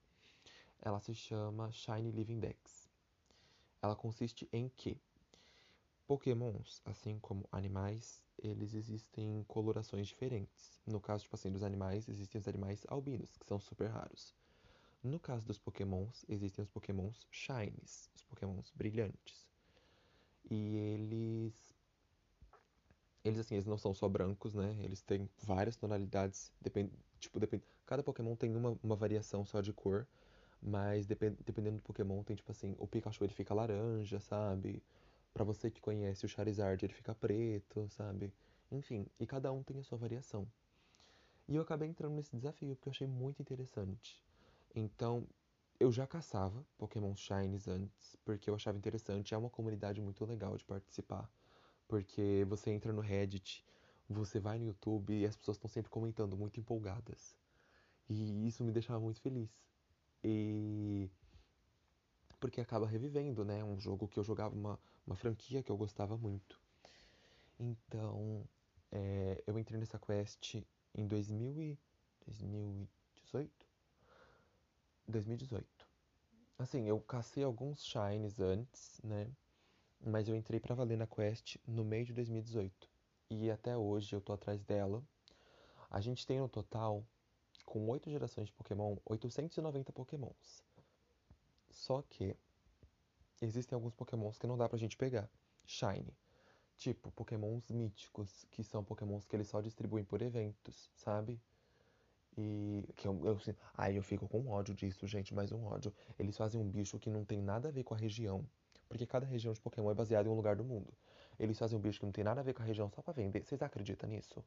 Ela se chama Shiny Living Dex. Ela consiste em que Pokémons, assim como animais, eles existem em colorações diferentes. No caso, tipo assim, dos animais, existem os animais albinos, que são super raros. No caso dos Pokémons, existem os Pokémons Shinies, os Pokémons brilhantes. E eles eles assim, eles não são só brancos, né? Eles têm várias tonalidades, tipo, depende, cada Pokémon tem uma, uma variação só de cor, mas depend, dependendo do Pokémon, tem tipo assim, o Pikachu ele fica laranja, sabe? Pra você que conhece o Charizard, ele fica preto, sabe? Enfim, e cada um tem a sua variação. E eu acabei entrando nesse desafio porque eu achei muito interessante. Então, eu já caçava Pokémon Shinies antes, porque eu achava interessante. É uma comunidade muito legal de participar. Porque você entra no Reddit, você vai no YouTube e as pessoas estão sempre comentando, muito empolgadas. E isso me deixava muito feliz. E porque acaba revivendo, né? Um jogo que eu jogava, uma, uma franquia que eu gostava muito. Então, é, eu entrei nessa quest em 2000 e 2018? 2018. Assim, eu cacei alguns shines antes, né? Mas eu entrei para valer na quest no meio de 2018. E até hoje eu tô atrás dela. A gente tem no total com oito gerações de Pokémon, 890 Pokémons. Só que existem alguns Pokémons que não dá pra gente pegar. Shiny. Tipo, Pokémons míticos, que são Pokémons que eles só distribuem por eventos, sabe? E que eu, eu ai, eu fico com ódio disso, gente, mais um ódio. Eles fazem um bicho que não tem nada a ver com a região, porque cada região de Pokémon é baseada em um lugar do mundo. Eles fazem um bicho que não tem nada a ver com a região só pra vender. Vocês acreditam nisso?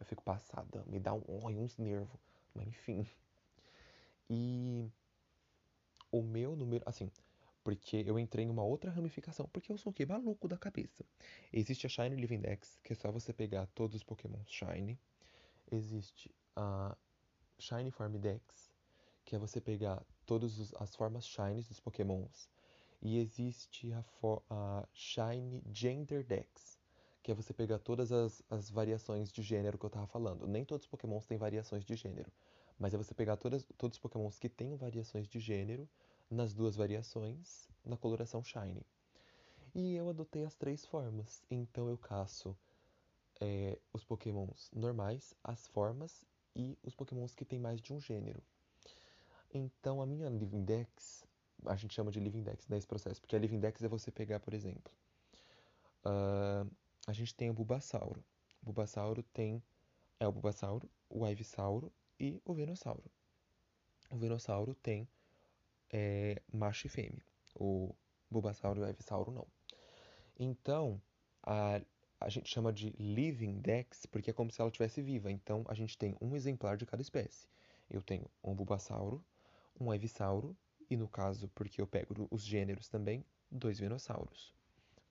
Eu fico passada, me dá um, uns nervos. Mas enfim. E o meu número, assim, porque eu entrei em uma outra ramificação, porque eu sou o quê? Maluco da cabeça. Existe a Shiny Living Dex, que é só você pegar todos os Pokémon Shiny. Existe a Shiny Farm Dex, que é você pegar todas as formas Shinies dos Pokémons. E existe a, a Shiny Gender Dex, que é você pegar todas as, as variações de gênero que eu tava falando. Nem todos os Pokémons têm variações de gênero, mas é você pegar todas, todos os Pokémons que têm variações de gênero, nas duas variações, na coloração Shiny. E eu adotei as três formas. Então eu caço é, os pokémons normais, as formas e os pokémons que tem mais de um gênero. Então a minha Living Dex, a gente chama de Living Dex nesse processo, porque a Living Dex é você pegar, por exemplo, uh, a gente tem o Bulbasauro. O Bulbasauro tem é o Bulbasauro, o Ivysauro e o Venossauro. O Venossauro tem é, macho e fêmea. O Bulbasauro e o Ivysauro não. Então, a, a gente chama de Living Dex porque é como se ela estivesse viva. Então, a gente tem um exemplar de cada espécie. Eu tenho um Bulbasauro, um Ivysauro e, no caso, porque eu pego os gêneros também, dois Venossauros.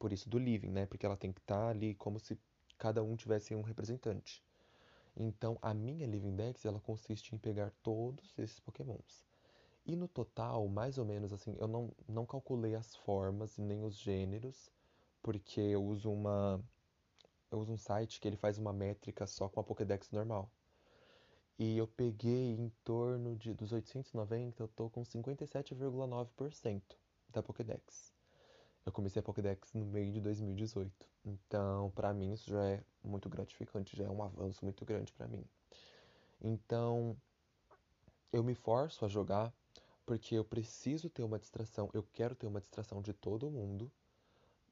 Por isso do Living, né? Porque ela tem que estar tá ali como se cada um tivesse um representante. Então, a minha Living Dex, ela consiste em pegar todos esses pokémons. E no total, mais ou menos assim, eu não, não calculei as formas nem os gêneros, porque eu uso uma eu uso um site que ele faz uma métrica só com a Pokédex normal. E eu peguei em torno de dos 890, eu tô com 57,9% da Pokédex. Eu comecei a Pokédex no meio de 2018. Então, para mim isso já é muito gratificante, já é um avanço muito grande para mim. Então, eu me forço a jogar porque eu preciso ter uma distração, eu quero ter uma distração de todo mundo,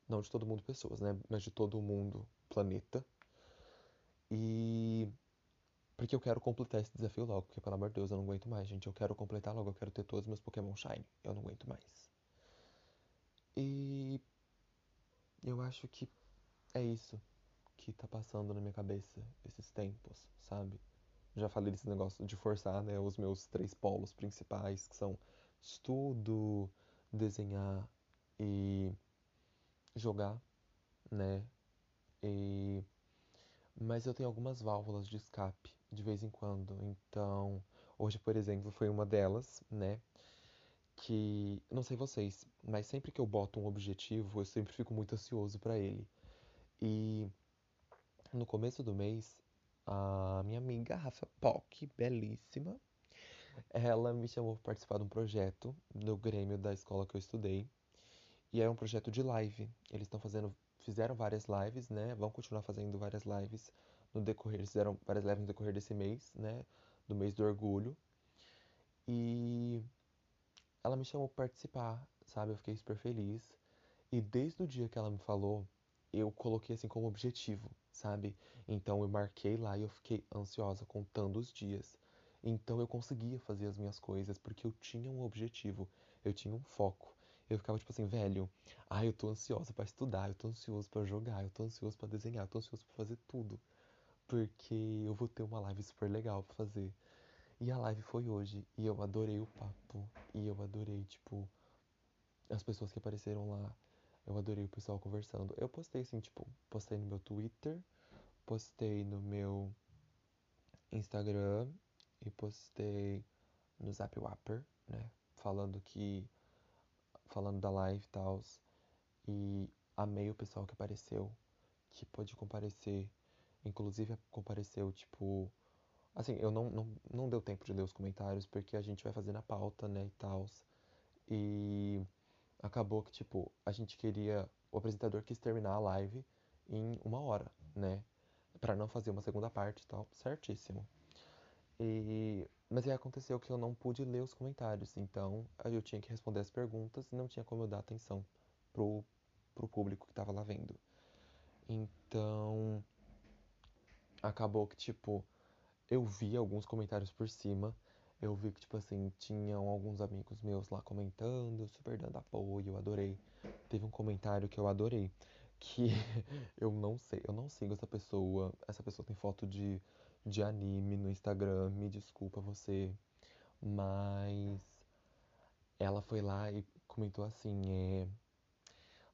não de todo mundo pessoas, né, mas de todo mundo planeta. E porque eu quero completar esse desafio logo, porque pelo amor de Deus, eu não aguento mais, gente. Eu quero completar logo, eu quero ter todos os meus Pokémon Shine. Eu não aguento mais. E eu acho que é isso que tá passando na minha cabeça esses tempos, sabe? Já falei desse negócio de forçar, né, os meus três polos principais, que são estudo, desenhar e jogar, né? E mas eu tenho algumas válvulas de escape de vez em quando. Então, hoje, por exemplo, foi uma delas, né? Que não sei vocês, mas sempre que eu boto um objetivo, eu sempre fico muito ansioso para ele. E no começo do mês, a minha amiga Rafa Pock, belíssima, ela me chamou para participar de um projeto do Grêmio da escola que eu estudei. E é um projeto de live. Eles estão fazendo, fizeram várias lives, né? Vão continuar fazendo várias lives no decorrer, fizeram várias lives no decorrer desse mês, né? Do mês do orgulho. E ela me chamou para participar, sabe? Eu fiquei super feliz. E desde o dia que ela me falou, eu coloquei assim como objetivo, sabe? Então eu marquei lá e eu fiquei ansiosa contando os dias. Então eu conseguia fazer as minhas coisas porque eu tinha um objetivo, eu tinha um foco. Eu ficava tipo assim, velho, ah, eu tô ansiosa para estudar, eu tô ansioso para jogar, eu tô ansioso para desenhar, eu tô ansioso para fazer tudo, porque eu vou ter uma live super legal para fazer. E a live foi hoje e eu adorei o papo e eu adorei, tipo, as pessoas que apareceram lá. Eu adorei o pessoal conversando. Eu postei assim, tipo, postei no meu Twitter, postei no meu Instagram e postei no Zap Wapper, né? Falando que. Falando da live e tal. E amei o pessoal que apareceu, que pôde comparecer. Inclusive compareceu, tipo. Assim, eu não, não, não deu tempo de ler os comentários porque a gente vai fazer na pauta, né, e tal. E acabou que, tipo, a gente queria. O apresentador quis terminar a live em uma hora, né? Pra não fazer uma segunda parte e tal. Certíssimo. E, mas aí aconteceu que eu não pude ler os comentários, então eu tinha que responder as perguntas e não tinha como eu dar atenção pro, pro público que tava lá vendo. Então, acabou que, tipo, eu vi alguns comentários por cima, eu vi que, tipo assim, tinham alguns amigos meus lá comentando, super dando apoio, eu adorei. Teve um comentário que eu adorei, que (laughs) eu não sei, eu não sigo essa pessoa, essa pessoa tem foto de de anime no Instagram, me desculpa você, mas ela foi lá e comentou assim, é,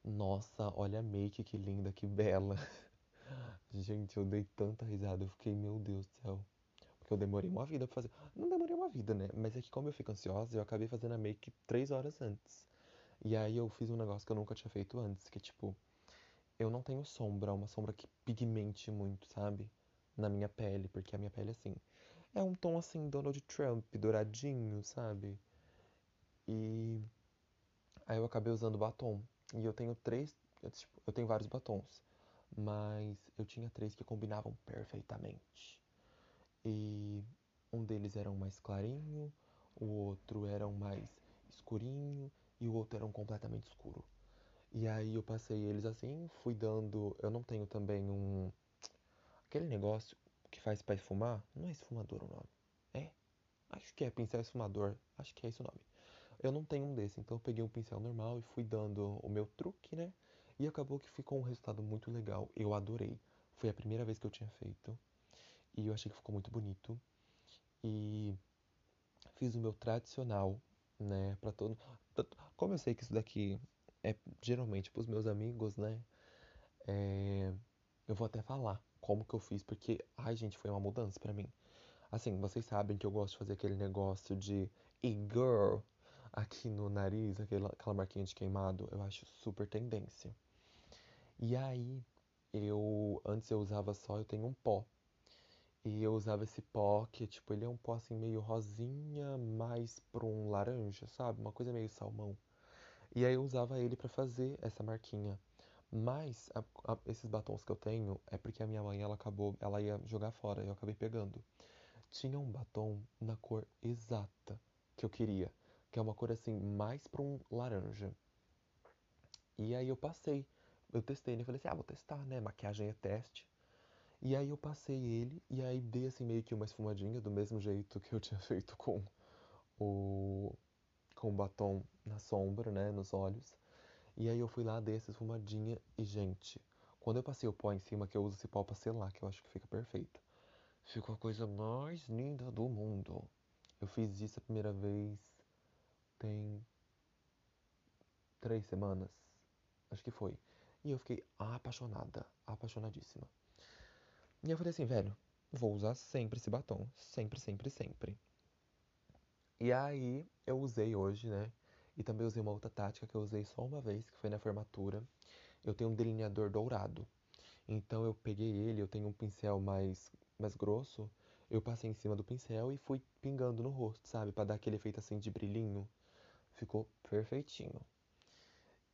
nossa, olha a make, que linda, que bela. (laughs) Gente, eu dei tanta risada, eu fiquei, meu Deus do céu. Porque eu demorei uma vida pra fazer. Não demorei uma vida, né? Mas é que como eu fico ansiosa, eu acabei fazendo a make três horas antes. E aí eu fiz um negócio que eu nunca tinha feito antes, que tipo, eu não tenho sombra, uma sombra que pigmente muito, sabe? na minha pele, porque a minha pele, assim, é um tom assim, Donald Trump, douradinho, sabe? E Aí eu acabei usando batom. E eu tenho três. Eu, tipo, eu tenho vários batons. Mas eu tinha três que combinavam perfeitamente. E um deles era um mais clarinho, o outro era um mais escurinho e o outro era um completamente escuro. E aí eu passei eles assim, fui dando. Eu não tenho também um. Aquele negócio que faz pra esfumar. Não é esfumador o nome. É? Acho que é pincel esfumador. Acho que é esse o nome. Eu não tenho um desse, então eu peguei um pincel normal e fui dando o meu truque, né? E acabou que ficou um resultado muito legal. Eu adorei. Foi a primeira vez que eu tinha feito. E eu achei que ficou muito bonito. E fiz o meu tradicional, né? Pra todo. Como eu sei que isso daqui é geralmente pros meus amigos, né? É... Eu vou até falar como que eu fiz, porque, ai, gente, foi uma mudança pra mim. Assim, vocês sabem que eu gosto de fazer aquele negócio de e-girl aqui no nariz, aquela, aquela marquinha de queimado, eu acho super tendência. E aí, eu antes eu usava só, eu tenho um pó. E eu usava esse pó que, tipo, ele é um pó assim meio rosinha, mais pra um laranja, sabe? Uma coisa meio salmão. E aí eu usava ele pra fazer essa marquinha. Mas a, a, esses batons que eu tenho é porque a minha mãe ela acabou, ela ia jogar fora, e eu acabei pegando. Tinha um batom na cor exata que eu queria, que é uma cor assim mais para um laranja. E aí eu passei, eu testei, né? Falei assim, ah, vou testar, né? Maquiagem é teste. E aí eu passei ele e aí dei assim meio que uma esfumadinha do mesmo jeito que eu (laughs) tinha feito com o com o batom na sombra, né, nos olhos. E aí eu fui lá, dei essa esfumadinha e, gente, quando eu passei o pó em cima, que eu uso esse pó pra selar, que eu acho que fica perfeito. Ficou a coisa mais linda do mundo. Eu fiz isso a primeira vez tem três semanas. Acho que foi. E eu fiquei apaixonada, apaixonadíssima. E eu falei assim, velho, vou usar sempre esse batom. Sempre, sempre, sempre. E aí eu usei hoje, né? E também usei uma outra tática que eu usei só uma vez, que foi na formatura. Eu tenho um delineador dourado. Então eu peguei ele, eu tenho um pincel mais, mais grosso. Eu passei em cima do pincel e fui pingando no rosto, sabe? Pra dar aquele efeito assim de brilhinho. Ficou perfeitinho.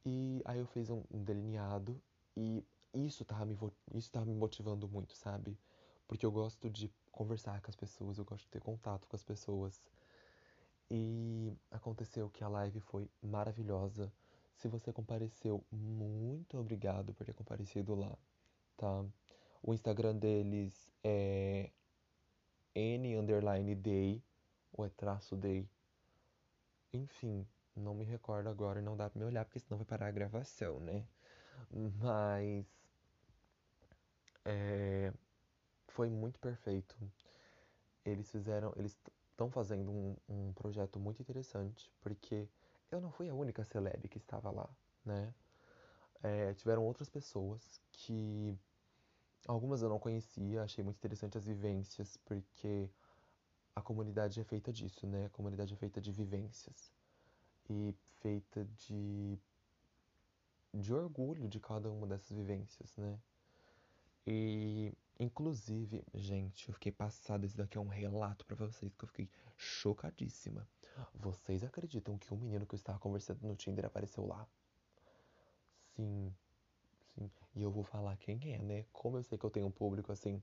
E aí eu fiz um delineado e isso tava, me, isso tava me motivando muito, sabe? Porque eu gosto de conversar com as pessoas, eu gosto de ter contato com as pessoas. E aconteceu que a live foi maravilhosa. Se você compareceu, muito obrigado por ter comparecido lá, tá? O Instagram deles é n underline day, ou é traço day. Enfim, não me recordo agora e não dá pra me olhar, porque senão vai parar a gravação, né? Mas é, foi muito perfeito. Eles fizeram, eles estão fazendo um, um projeto muito interessante, porque eu não fui a única celeb que estava lá, né? É, tiveram outras pessoas que algumas eu não conhecia, achei muito interessante as vivências, porque a comunidade é feita disso, né? A comunidade é feita de vivências e feita de de orgulho de cada uma dessas vivências, né? E Inclusive, gente, eu fiquei passada. Esse daqui é um relato para vocês que eu fiquei chocadíssima. Vocês acreditam que o um menino que eu estava conversando no Tinder apareceu lá? Sim, sim. E eu vou falar quem é, né? Como eu sei que eu tenho um público assim,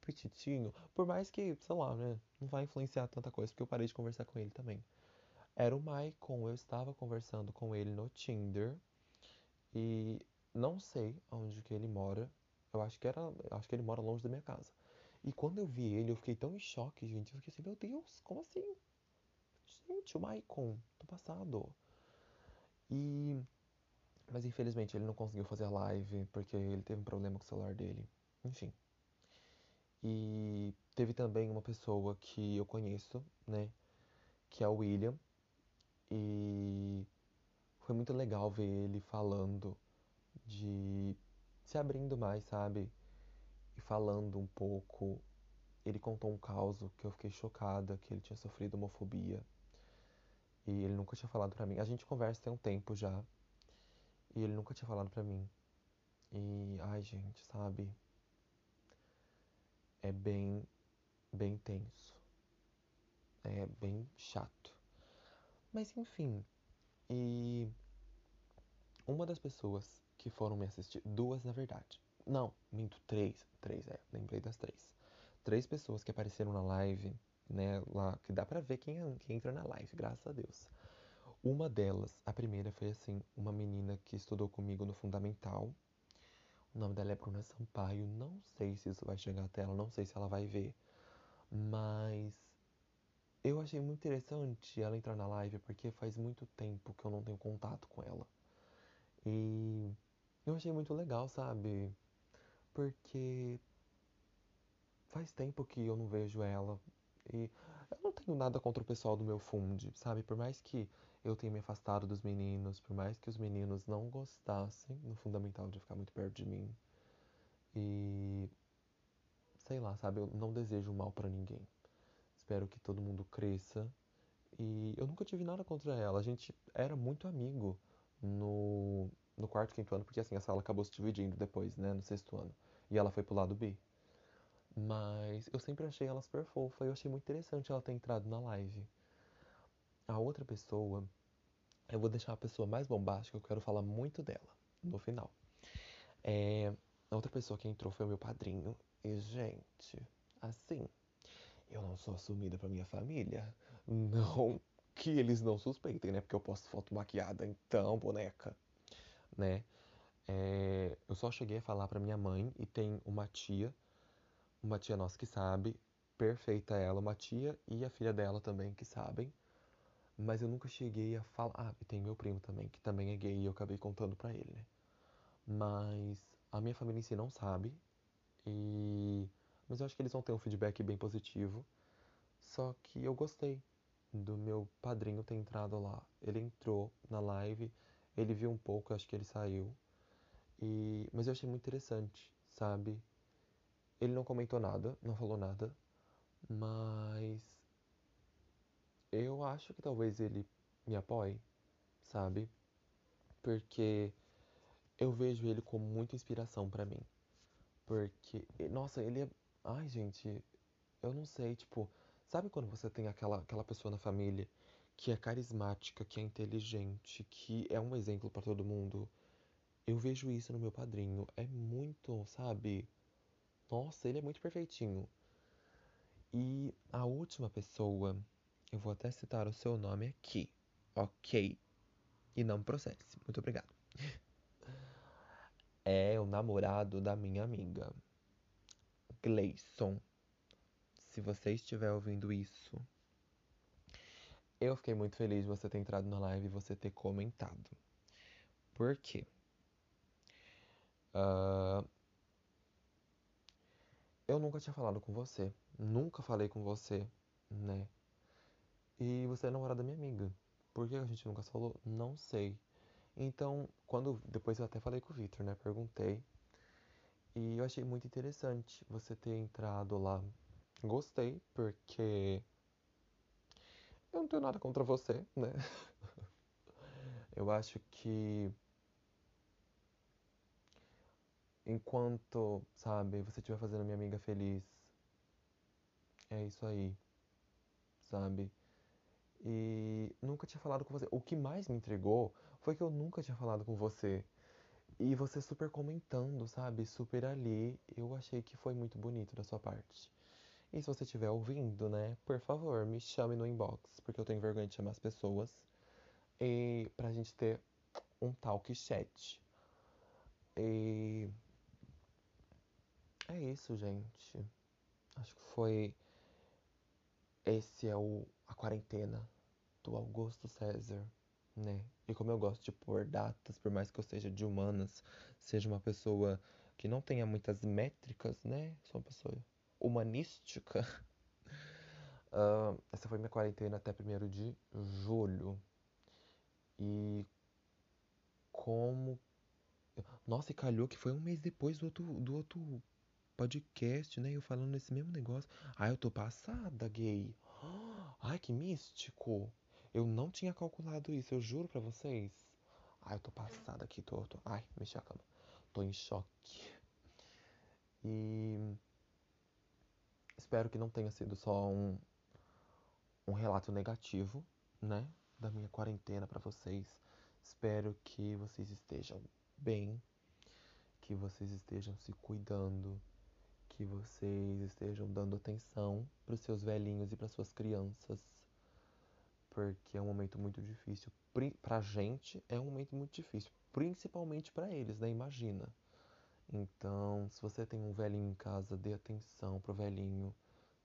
petitinho, por mais que, sei lá, né? Não vai influenciar tanta coisa, porque eu parei de conversar com ele também. Era o Maicon, eu estava conversando com ele no Tinder e não sei onde que ele mora, eu acho que era, acho que ele mora longe da minha casa. E quando eu vi ele, eu fiquei tão em choque, gente. Eu fiquei assim, meu Deus, como assim? Gente, o Maicon, do passado. E mas infelizmente ele não conseguiu fazer a live porque ele teve um problema com o celular dele. Enfim. E teve também uma pessoa que eu conheço, né, que é o William. E foi muito legal ver ele falando de se abrindo mais, sabe? E falando um pouco. Ele contou um caos que eu fiquei chocada, que ele tinha sofrido homofobia. E ele nunca tinha falado pra mim. A gente conversa tem um tempo já. E ele nunca tinha falado pra mim. E, ai, gente, sabe? É bem, bem tenso. É bem chato. Mas enfim, E uma das pessoas que foram me assistir, duas na verdade. Não, minto, três. Três, é, lembrei das três. Três pessoas que apareceram na live, né, lá, que dá pra ver quem, quem entra na live, graças a Deus. Uma delas, a primeira foi assim, uma menina que estudou comigo no Fundamental. O nome dela é Bruna Sampaio. Não sei se isso vai chegar até ela, não sei se ela vai ver. Mas eu achei muito interessante ela entrar na live porque faz muito tempo que eu não tenho contato com ela. E eu achei muito legal, sabe? Porque faz tempo que eu não vejo ela. E eu não tenho nada contra o pessoal do meu fundo, sabe? Por mais que eu tenha me afastado dos meninos, por mais que os meninos não gostassem no fundamental de ficar muito perto de mim. E sei lá, sabe? Eu não desejo mal para ninguém. Espero que todo mundo cresça. E eu nunca tive nada contra ela. A gente era muito amigo no, no quarto, quinto ano, porque assim, a sala acabou se dividindo depois, né, no sexto ano. E ela foi pro lado B. Mas eu sempre achei ela super fofa e eu achei muito interessante ela ter entrado na live. A outra pessoa, eu vou deixar a pessoa mais bombástica, eu quero falar muito dela no final. É, a outra pessoa que entrou foi o meu padrinho. E, gente, assim, eu não sou assumida pra minha família. Não que eles não suspeitem, né? Porque eu posto foto maquiada, então, boneca, né? É, eu só cheguei a falar pra minha mãe e tem uma tia, uma tia nossa que sabe, perfeita ela, uma tia e a filha dela também que sabem, mas eu nunca cheguei a falar. Ah, e tem meu primo também, que também é gay e eu acabei contando pra ele, né? Mas a minha família em si não sabe, e mas eu acho que eles vão ter um feedback bem positivo. Só que eu gostei do meu padrinho ter entrado lá. Ele entrou na live, ele viu um pouco, acho que ele saiu. E mas eu achei muito interessante, sabe? Ele não comentou nada, não falou nada, mas eu acho que talvez ele me apoie, sabe? Porque eu vejo ele como muita inspiração para mim. Porque, nossa, ele é. Ai, gente, eu não sei, tipo, sabe quando você tem aquela, aquela pessoa na família que é carismática, que é inteligente, que é um exemplo para todo mundo? Eu vejo isso no meu padrinho. É muito, sabe? Nossa, ele é muito perfeitinho. E a última pessoa, eu vou até citar o seu nome aqui, ok? E não processe. Muito obrigado. (laughs) É o namorado da minha amiga, Gleison. Se você estiver ouvindo isso, eu fiquei muito feliz de você ter entrado na live e você ter comentado. Por quê? Uh, eu nunca tinha falado com você. Nunca falei com você, né? E você é namorada da minha amiga. Por que a gente nunca falou? Não sei. Então, quando depois eu até falei com o Victor, né? Perguntei. E eu achei muito interessante você ter entrado lá. Gostei, porque eu não tenho nada contra você, né? (laughs) eu acho que enquanto, sabe, você estiver fazendo minha amiga feliz, é isso aí, sabe? E nunca tinha falado com você. O que mais me intrigou foi que eu nunca tinha falado com você. E você super comentando, sabe? Super ali. Eu achei que foi muito bonito da sua parte. E se você estiver ouvindo, né? Por favor, me chame no inbox, porque eu tenho vergonha de chamar as pessoas. E pra gente ter um talk chat. E é isso, gente. Acho que foi. Esse é o a quarentena do Augusto César, né? E como eu gosto de pôr datas, por mais que eu seja de humanas, seja uma pessoa que não tenha muitas métricas, né? Sou uma pessoa humanística. Uh, (laughs) essa foi minha quarentena até 1 de julho. E como. Nossa, e calhou que foi um mês depois do outro, do outro podcast, né? Eu falando nesse mesmo negócio. Ai, eu tô passada, gay. Ai, que místico. Eu não tinha calculado isso, eu juro pra vocês. Ai, eu tô passada aqui, tô, tô. Ai, mexi a cama. Tô em choque. E espero que não tenha sido só um, um relato negativo, né? da minha quarentena para vocês. Espero que vocês estejam bem, que vocês estejam se cuidando, que vocês estejam dando atenção para os seus velhinhos e para suas crianças, porque é um momento muito difícil. Pra gente é um momento muito difícil, principalmente para eles, né? Imagina. Então, se você tem um velhinho em casa, dê atenção pro velhinho,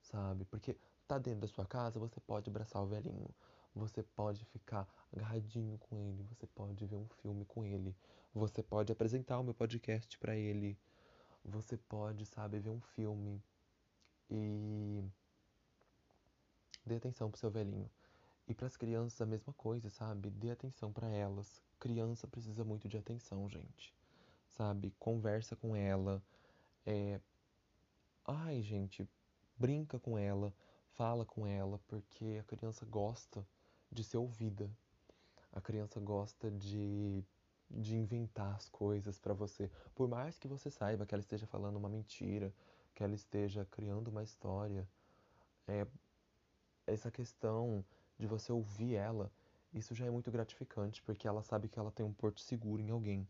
sabe? Porque tá dentro da sua casa, você pode abraçar o velhinho. Você pode ficar agarradinho com ele, você pode ver um filme com ele, você pode apresentar o meu podcast para ele, você pode, sabe, ver um filme e dê atenção pro seu velhinho. E para as crianças a mesma coisa, sabe? Dê atenção para elas. Criança precisa muito de atenção, gente. Sabe? Conversa com ela. É... Ai, gente, brinca com ela, fala com ela, porque a criança gosta de ser ouvida. A criança gosta de de inventar as coisas para você. Por mais que você saiba que ela esteja falando uma mentira, que ela esteja criando uma história, é, essa questão de você ouvir ela, isso já é muito gratificante, porque ela sabe que ela tem um porto seguro em alguém.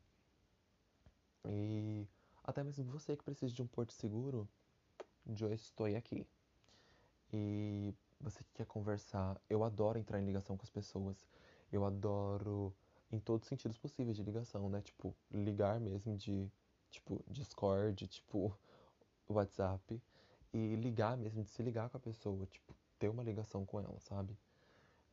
E até mesmo você que precisa de um porto seguro, eu estou aqui. E você que quer conversar, eu adoro entrar em ligação com as pessoas. Eu adoro em todos os sentidos possíveis de ligação, né? Tipo, ligar mesmo de, tipo, Discord, tipo, (laughs) WhatsApp. E ligar mesmo, de se ligar com a pessoa, tipo, ter uma ligação com ela, sabe?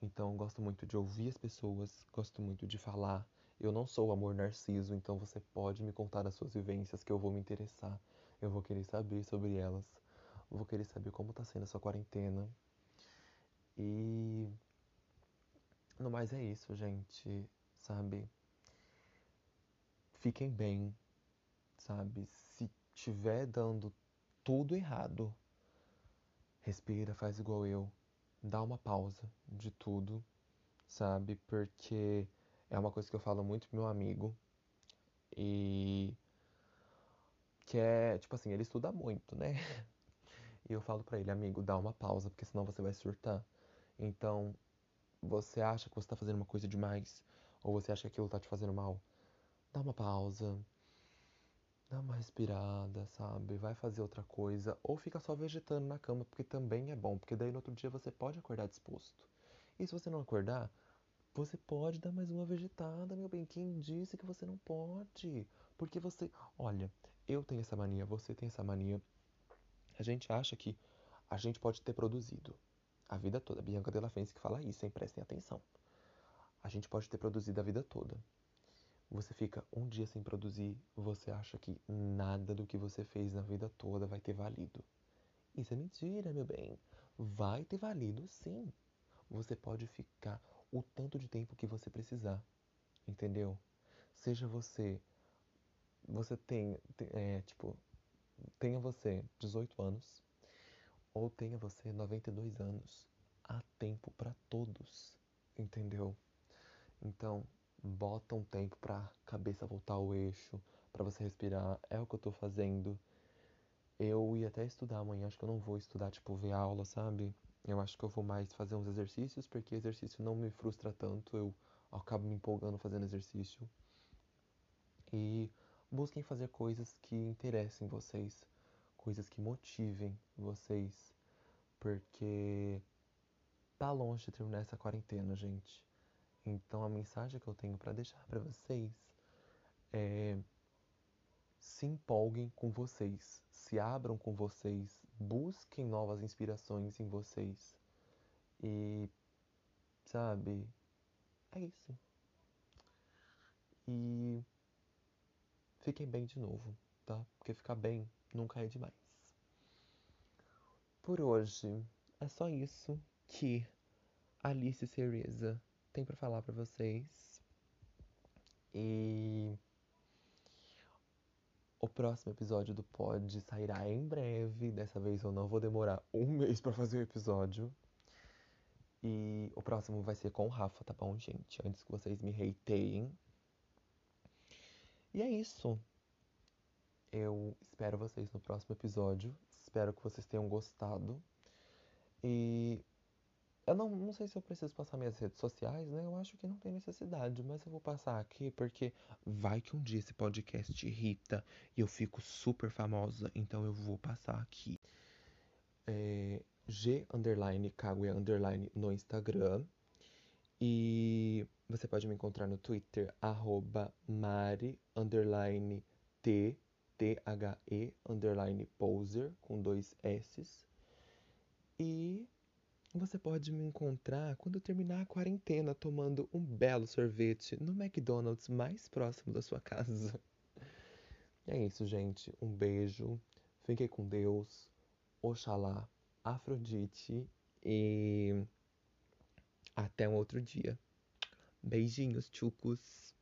Então, gosto muito de ouvir as pessoas, gosto muito de falar. Eu não sou o amor narciso, então você pode me contar as suas vivências que eu vou me interessar. Eu vou querer saber sobre elas. Vou querer saber como tá sendo a sua quarentena. E no mais é isso, gente sabe? Fiquem bem, sabe? Se tiver dando tudo errado, respira, faz igual eu, dá uma pausa de tudo, sabe? Porque é uma coisa que eu falo muito pro meu amigo e que é, tipo assim, ele estuda muito, né? (laughs) E eu falo para ele, amigo, dá uma pausa, porque senão você vai surtar. Então, você acha que você tá fazendo uma coisa demais, ou você acha que aquilo tá te fazendo mal, dá uma pausa, dá uma respirada, sabe? Vai fazer outra coisa, ou fica só vegetando na cama, porque também é bom, porque daí no outro dia você pode acordar disposto. E se você não acordar, você pode dar mais uma vegetada, meu bem. Quem disse que você não pode? Porque você. Olha, eu tenho essa mania, você tem essa mania. A gente acha que a gente pode ter produzido a vida toda. Bianca Della Fence que fala isso, hein? Prestem atenção a gente pode ter produzido a vida toda. Você fica um dia sem produzir, você acha que nada do que você fez na vida toda vai ter valido. Isso é mentira, meu bem. Vai ter valido sim. Você pode ficar o tanto de tempo que você precisar. Entendeu? Seja você. Você tem. É, tipo. Tenha você 18 anos. Ou tenha você 92 anos. Há tempo para todos. Entendeu? Então, bota um tempo pra cabeça voltar ao eixo, para você respirar. É o que eu tô fazendo. Eu ia até estudar amanhã, acho que eu não vou estudar, tipo, ver aula, sabe? Eu acho que eu vou mais fazer uns exercícios, porque exercício não me frustra tanto, eu acabo me empolgando fazendo exercício. E busquem fazer coisas que interessem vocês, coisas que motivem vocês, porque tá longe de terminar essa quarentena, gente. Então a mensagem que eu tenho para deixar para vocês é se empolguem com vocês, se abram com vocês, busquem novas inspirações em vocês. E sabe, é isso. E fiquem bem de novo, tá? Porque ficar bem nunca é demais. Por hoje é só isso que Alice Cereza tem para falar para vocês. E o próximo episódio do Pod sairá em breve. Dessa vez eu não vou demorar um (laughs) mês para fazer o episódio. E o próximo vai ser com o Rafa, tá bom, gente? Antes que vocês me hateiem. E é isso. Eu espero vocês no próximo episódio. Espero que vocês tenham gostado. E Eu não, não sei se eu preciso passar minhas redes sociais, né? Eu acho que não tem necessidade, mas eu vou passar aqui porque vai que um dia esse podcast irrita e eu fico super famosa, então eu vou passar aqui. É, G underline Kaguya underline no Instagram. E você pode me encontrar no Twitter, arroba Mari underline T, T-H-E underline poser, com dois S's. E você pode me encontrar quando terminar a quarentena tomando um belo sorvete no McDonald's mais próximo da sua casa. É isso, gente. Um beijo. Fiquem com Deus. Oxalá. Afrodite. E até um outro dia. Beijinhos, tchucos.